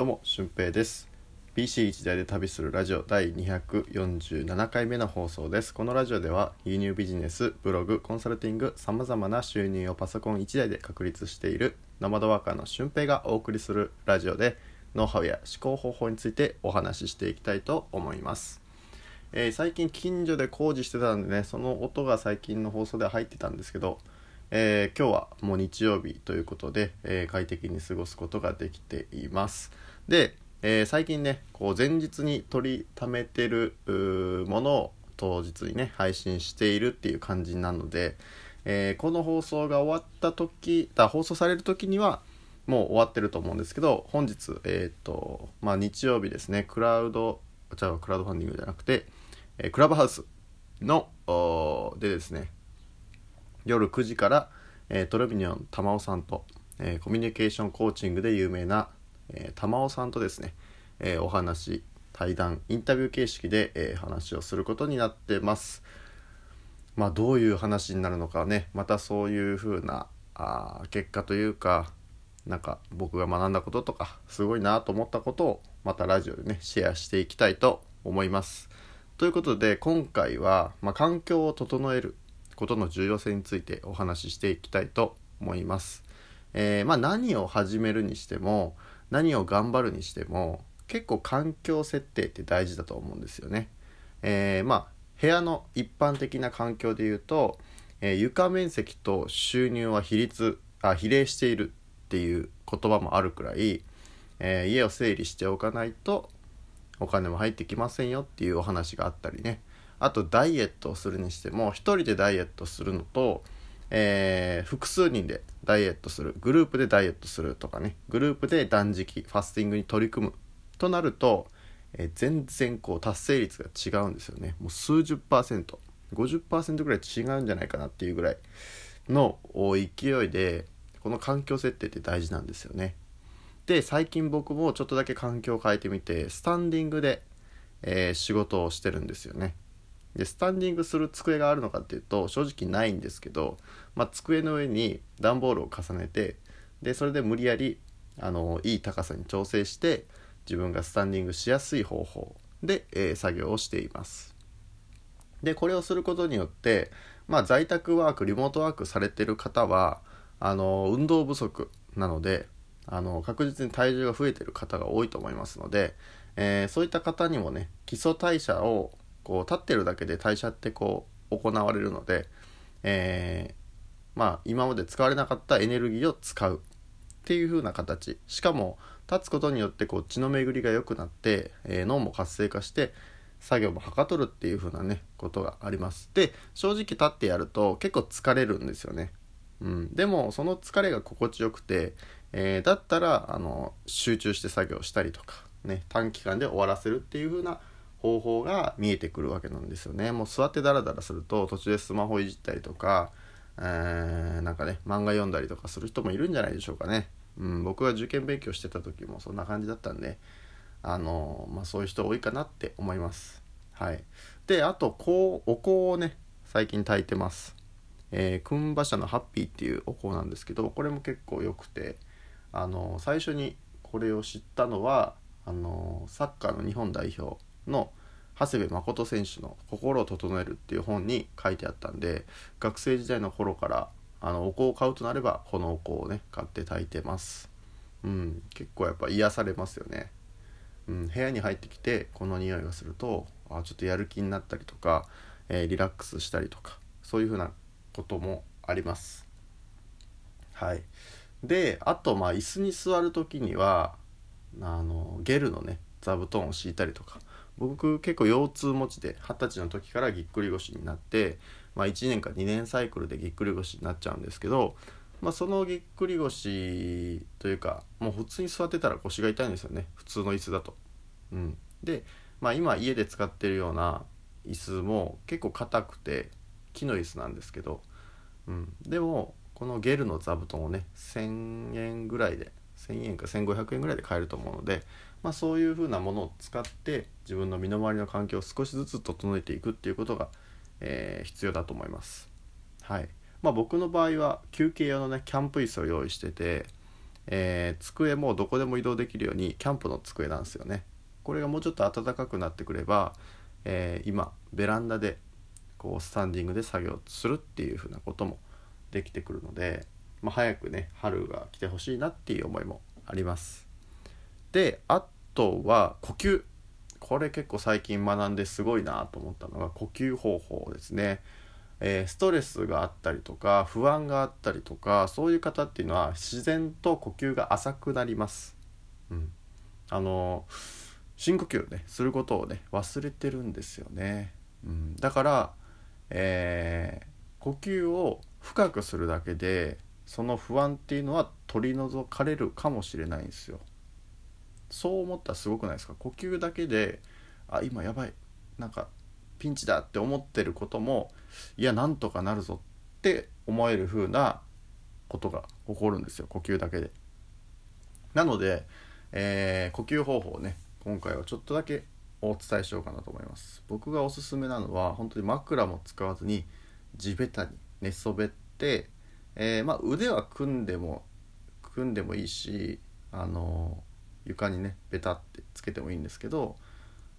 どうも、俊平です。PC 一台で旅するラジオ第247回目の放送です。このラジオでは輸入ビジネス、ブログ、コンサルティング、様々な収入をパソコン1台で確立しているノマドワーカーの俊平がお送りするラジオでノウハウや思考方法についてお話ししていきたいと思います。えー最近近所で工事してたんでね、その音が最近の放送では入ってたんですけど、えー今日はもう日曜日ということで、えー快適に過ごすことができています。で、えー最近ねこう前日に取りためてるものを当日にね配信しているっていう感じなので、えーこの放送が終わった時だ放送される時にはもう終わってると思うんですけど本日えっ、とまあ日曜日ですねクラウドじゃあクラウドファンディングじゃなくて、えークラブハウスのでですね夜9時から、えートレビニョン玉尾さんと、えコミュニケーションコーチングで有名な、えー玉尾さんとですね、えーお話対談インタビュー形式で、えー話をすることになってますまあどういう話になるのかねまたそういう風なあ結果というかなんか僕が学んだこととかすごいなと思ったことをまたラジオでねシェアしていきたいと思いますということで今回は、まあ、環境を整えることの重要性についてお話ししていきたいと思います。えーまあ、何を始めるにしても何を頑張るにしても結構環境設定って大事だと思うんですよね。えーまあ部屋の一般的な環境で言うと、えー床面積と収入は比率あ比例しているっていう言葉もあるくらい、えー家を整理しておかないとお金も入ってきませんよっていうお話があったりねあとダイエットをするにしても一人でダイエットするのと、えー複数人でダイエットするグループでダイエットするとかね。グループで断食ファスティングに取り組むとなると、えー全然こう達成率が違うんですよね。もう数十パーセント。50%ぐらい違うんじゃないかなっていうぐらいの勢いでこの環境設定って大事なんですよね。で最近僕もちょっとだけ環境を変えてみてスタンディングで、えー仕事をしてるんですよね。でスタンディングする机があるのかっていうと正直ないんですけど、まあ、机の上に段ボールを重ねてでそれで無理やりあのいい高さに調整して自分がスタンディングしやすい方法で、えー作業をしています。でこれをすることによって、まあ、在宅ワークリモートワークされてる方はあの運動不足なのであの確実に体重が増えてる方が多いと思いますので、えーそういった方にもね基礎代謝をこう立ってるだけで代謝ってこう行われるので、えーまあ今まで使われなかったエネルギーを使うっていう風な形。しかも立つことによってこう血の巡りが良くなって、えー脳も活性化して作業もはかどるっていう風なねことがあります。で正直立ってやると結構疲れるんですよね。うん、でもその疲れが心地よくて、えーだったらあの集中して作業したりとか、ね、短期間で終わらせるっていう風な方法が見えてくるわけなんですよね。もう座ってダラダラすると途中でスマホいじったりとか、えーなんかね漫画読んだりとかする人もいるんじゃないでしょうかね、うん、僕が受験勉強してた時もそんな感じだったんであのまあ、そういう人多いかなって思います。はい。であとこうお香をね最近炊いてます。えー、クンバ社のハッピーっていうお香なんですけどこれも結構良くてあの最初にこれを知ったのはあのサッカーの日本代表の長谷部誠選手の「心を整える」っていう本に書いてあったんで学生時代の頃からあのお香を買うとなればこのお香をね買って炊いてます。うん結構やっぱ癒されますよね。うん、部屋に入ってきてこの匂いがするとあちょっとやる気になったりとか、えーリラックスしたりとかそういうふうなこともあります。はい。であとまあ椅子に座る時にはあのゲルのね座布団を敷いたりとか僕結構腰痛持ちで二十歳の時からぎっくり腰になって、まあ、1年か2年サイクルでぎっくり腰になっちゃうんですけど、まあ、そのぎっくり腰というかもう普通に座ってたら腰が痛いんですよね。普通の椅子だと。うん、で、まあ、今家で使ってるような椅子も結構硬くて木の椅子なんですけど、うん、でもこのゲルの座布団をね1000円ぐらいで1000円か1500円ぐらいで買えると思うので、まあ、そういう風なものを使って自分の身の回りの環境を少しずつ整えていくっていうことが、えー必要だと思います。はいまあ、僕の場合は休憩用のねキャンプ椅子を用意してて、えー、机もどこでも移動できるようにキャンプの机なんですよねこれがもうちょっと暖かくなってくれば、えー、今ベランダでこうスタンディングで作業するっていう風なこともできてくるので、まあ、早くね春が来てほしいなっていう思いもあります。であとは呼吸。これ結構最近学んですごいなと思ったのが呼吸方法ですね、えー、ストレスがあったりとか不安があったりとかそういう方っていうのは自然と呼吸が浅くなります、うん、あの深呼吸をねすることをね忘れてるんですよね、うん、だから、えー、呼吸を深くするだけでその不安っていうのは取り除かれるかもしれないんですよそう思ったらすごくないですか？呼吸だけであ今やばいなんかピンチだって思ってることもいやなんとかなるぞって思える風なことが起こるんですよ呼吸だけで。なので、えー、呼吸方法をね今回はちょっとだけお伝えしようかなと思います。僕がおすすめなのは本当に枕も使わずに地べたに寝そべって、えー、まあ、腕は組んでも組んでもいいしあの床にねベタってつけてもいいんですけど、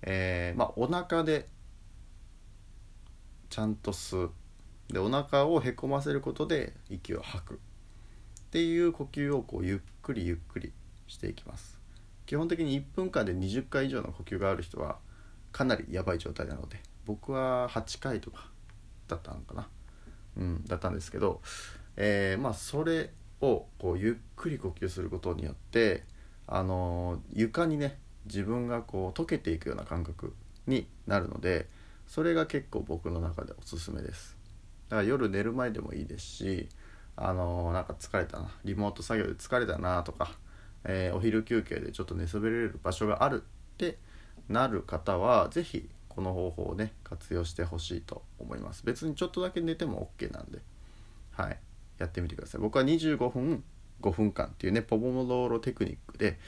えー、まあ、お腹でちゃんと吸う。でお腹をへこませることで息を吐く。っていう呼吸をこうゆっくりゆっくりしていきます。基本的に1分間で20回以上の呼吸がある人はかなりやばい状態なので僕は8回とかだったのかな。うんだったんですけど、えー、まあそれをこうゆっくり呼吸することによってあの床にね自分がこう溶けていくような感覚になるのでそれが結構僕の中でおすすめです。だから夜寝る前でもいいですしあのなんか疲れたなリモート作業で疲れたなとか、えー、お昼休憩でちょっと寝そべれる場所があるってなる方は是非この方法をね活用してほしいと思います。別にちょっとだけ寝ても OK なんで。はい。やってみてください。僕は25分5分間っていうねポモドーロテクニックで、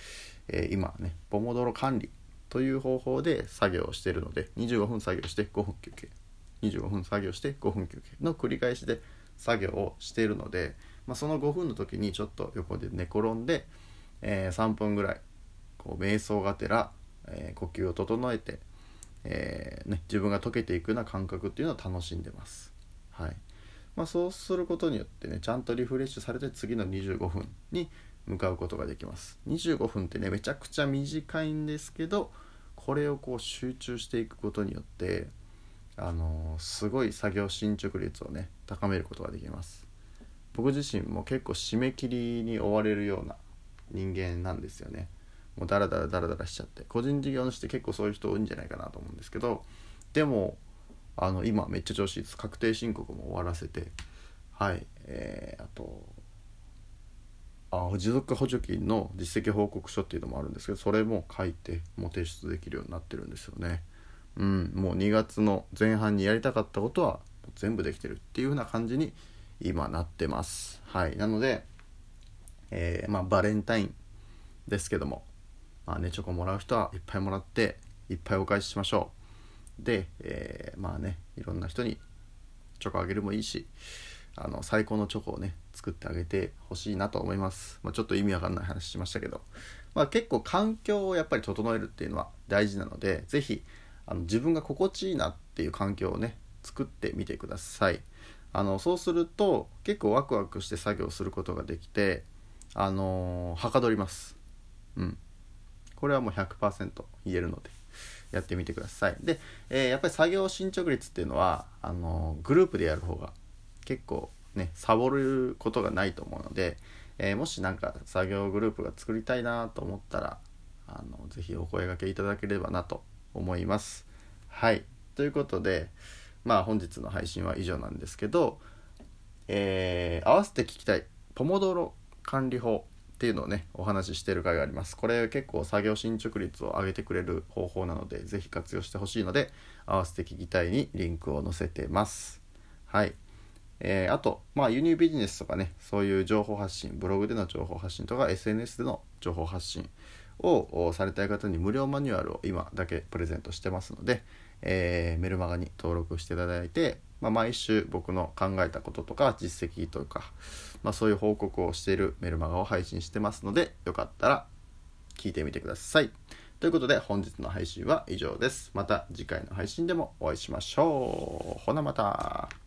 えー、今ねポモドーロ管理という方法で作業をしてるので25分作業して5分休憩。25分作業して5分休憩の繰り返しで作業をしているので、まあ、その5分の時にちょっと横で寝転んで、えー、3分ぐらいこう瞑想がてら、えー、呼吸を整えて、えーね、自分が溶けていくような感覚っていうのを楽しんでます。はい。まあ、そうすることによってねちゃんとリフレッシュされて次の25分に向かうことができます。25分ってねめちゃくちゃ短いんですけどこれをこう集中していくことによってあのー、すごい作業進捗率をね高めることができます。僕自身も結構締め切りに追われるような人間なんですよね。もうダラダラダラダラしちゃって個人事業主って結構そういう人多いんじゃないかなと思うんですけどでもあの今めっちゃ調子いいです。確定申告も終わらせて。はい。えー、あとあ持続化補助金の実績報告書っていうのもあるんですけどそれも書いてもう提出できるようになってるんですよね。うん。もう2月の前半にやりたかったことは全部できてるっていう風な感じに今なってます。はい。なのでえー、まあバレンタインですけどもまあねチョコもらう人はいっぱいもらっていっぱいお返ししましょう。で、えー、まあねいろんな人にチョコあげるもいいしあの最高のチョコをね作ってあげてほしいなと思います、まあ、ちょっと意味わかんない話しましたけど、まあ、結構環境をやっぱり整えるっていうのは大事なので是非自分が心地いいなっていう環境をね作ってみてください。あのそうすると結構ワクワクして作業することができてあのー、はかどります。うん。これはもう100%言えるので。やってみてください。で、えー、やっぱり作業進捗率っていうのはあのグループでやる方が結構ねサボることがないと思うので、えー、もし何か作業グループが作りたいなと思ったらあのぜひお声がけいただければなと思います。はい。ということでまあ本日の配信は以上なんですけど、えー、合わせて聞きたいポモドロ管理法っていうのをねお話ししてる回があります。これ結構作業進捗率を上げてくれる方法なので是非活用してほしいので合わせて聞きたいにリンクを載せてます。はい。えー、あと、まあ、輸入ビジネスとかねそういう情報発信ブログでの情報発信とか SNS での情報発信をされたい方に無料マニュアルを今だけプレゼントしてますので、えー、メルマガに登録していただいてまあ、毎週僕の考えたこととか実績とか、まあ、そういう報告をしているメルマガを配信してますのでよかったら聞いてみてください。ということで本日の配信は以上です。また次回の配信でもお会いしましょう。ほなまた。